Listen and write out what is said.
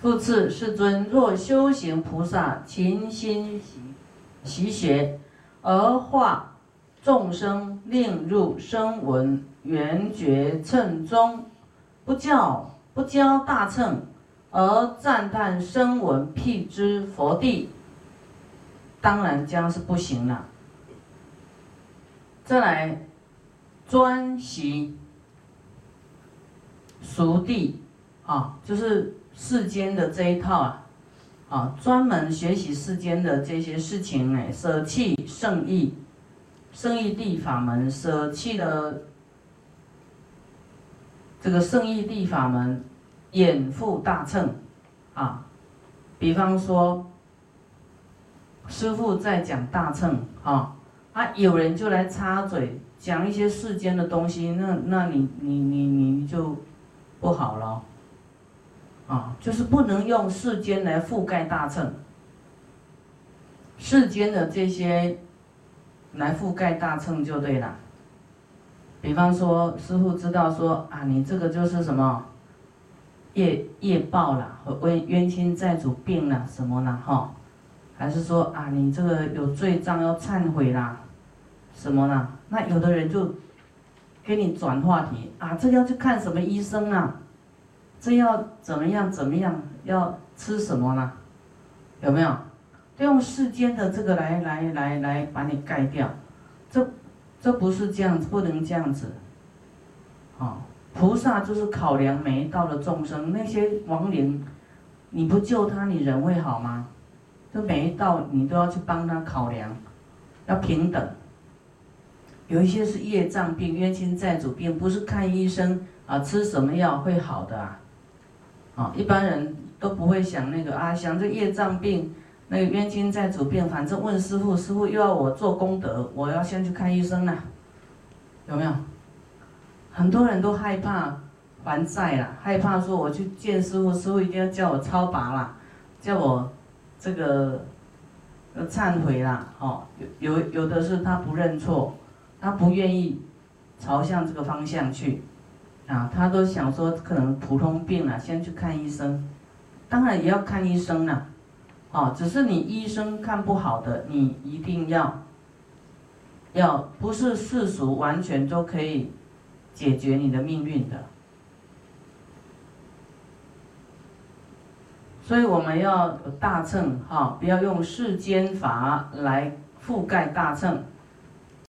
复次，世尊若修行菩萨勤心习学，而化众生令入声闻缘觉称中，不教不教大乘，而赞叹声闻辟支佛地，当然将是不行了。再来专习熟地啊，就是世间的这一套啊，啊，专门学习世间的这些事情呢，舍弃圣意，圣意地法门，舍弃了这个圣意地法门，掩覆大乘啊。比方说，师父在讲大乘啊。啊，有人就来插嘴讲一些世间的东西，那那你你你你就不好了，啊，就是不能用世间来覆盖大乘，世间的这些来覆盖大乘就对了。比方说，师傅知道说啊，你这个就是什么业业报了，冤冤亲债主病了什么了哈。还是说啊，你这个有罪障要忏悔啦，什么啦？那有的人就给你转话题啊，这要去看什么医生啊？这要怎么样怎么样？要吃什么呢？有没有？用世间的这个来来来来把你盖掉，这这不是这样子，不能这样子。啊，菩萨就是考量每一道的众生，那些亡灵，你不救他，你人会好吗？就每一道你都要去帮他考量，要平等。有一些是业障病、冤亲债主病，不是看医生啊，吃什么药会好的啊。啊，一般人都不会想那个啊，想这业障病、那个冤亲债主病，反正问师傅，师傅又要我做功德，我要先去看医生了，有没有？很多人都害怕还债了，害怕说我去见师傅，师傅一定要叫我超拔了，叫我。这个要忏悔啦，哦，有有有的是他不认错，他不愿意朝向这个方向去，啊，他都想说可能普通病了，先去看医生，当然也要看医生啦，哦，只是你医生看不好的，你一定要要不是世俗完全都可以解决你的命运的。所以我们要大乘哈，不要用世间法来覆盖大乘。